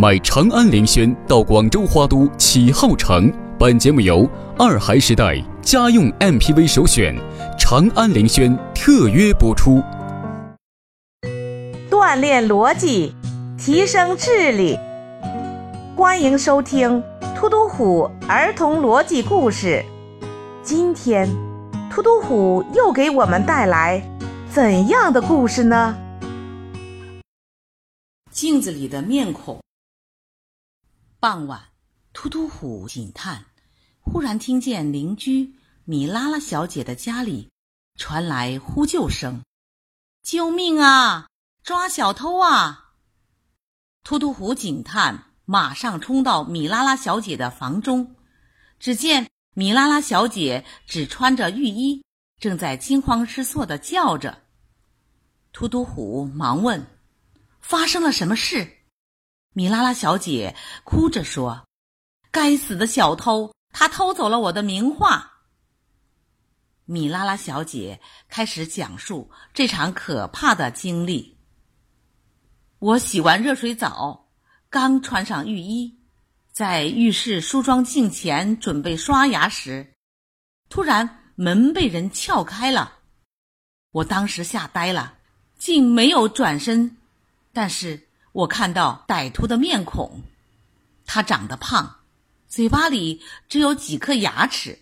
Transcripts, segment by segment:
买长安凌轩到广州花都启浩城。本节目由二孩时代家用 MPV 首选长安凌轩特约播出。锻炼逻辑，提升智力。欢迎收听《突突虎儿童逻辑故事》。今天，突突虎又给我们带来怎样的故事呢？镜子里的面孔。傍晚，突突虎警探忽然听见邻居米拉拉小姐的家里传来呼救声：“救命啊！抓小偷啊！”突突虎警探马上冲到米拉拉小姐的房中，只见米拉拉小姐只穿着浴衣，正在惊慌失措的叫着。突突虎忙问。发生了什么事？米拉拉小姐哭着说：“该死的小偷，他偷走了我的名画。”米拉拉小姐开始讲述这场可怕的经历。我洗完热水澡，刚穿上浴衣，在浴室梳妆镜前准备刷牙时，突然门被人撬开了。我当时吓呆了，竟没有转身。但是我看到歹徒的面孔，他长得胖，嘴巴里只有几颗牙齿，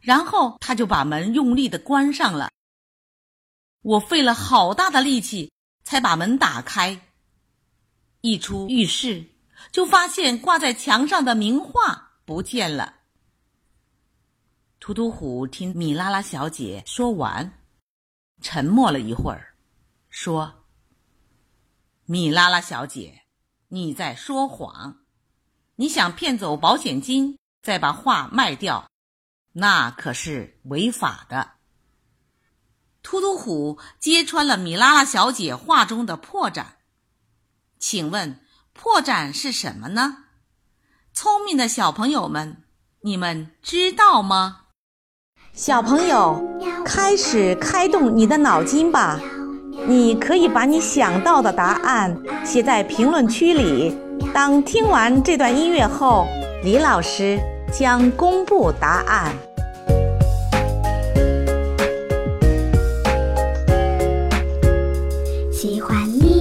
然后他就把门用力的关上了。我费了好大的力气才把门打开，一出浴室就发现挂在墙上的名画不见了。图图虎听米拉拉小姐说完，沉默了一会儿，说。米拉拉小姐，你在说谎！你想骗走保险金，再把画卖掉，那可是违法的。突突虎揭穿了米拉拉小姐画中的破绽，请问破绽是什么呢？聪明的小朋友们，你们知道吗？小朋友，开始开动你的脑筋吧。你可以把你想到的答案写在评论区里。当听完这段音乐后，李老师将公布答案。喜欢你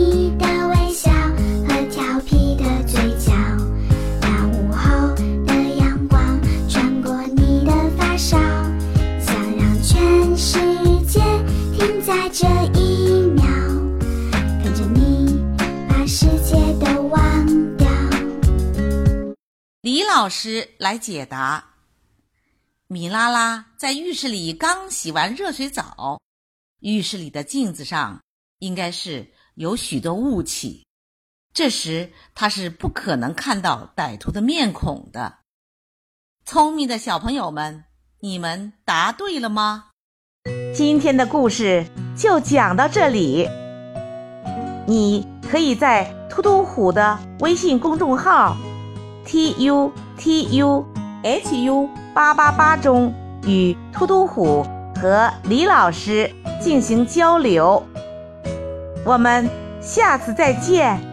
李老师来解答：米拉拉在浴室里刚洗完热水澡，浴室里的镜子上应该是有许多雾气，这时他是不可能看到歹徒的面孔的。聪明的小朋友们，你们答对了吗？今天的故事就讲到这里，你可以在突突虎的微信公众号。T u t u h u 八八八中与突突虎和李老师进行交流，我们下次再见。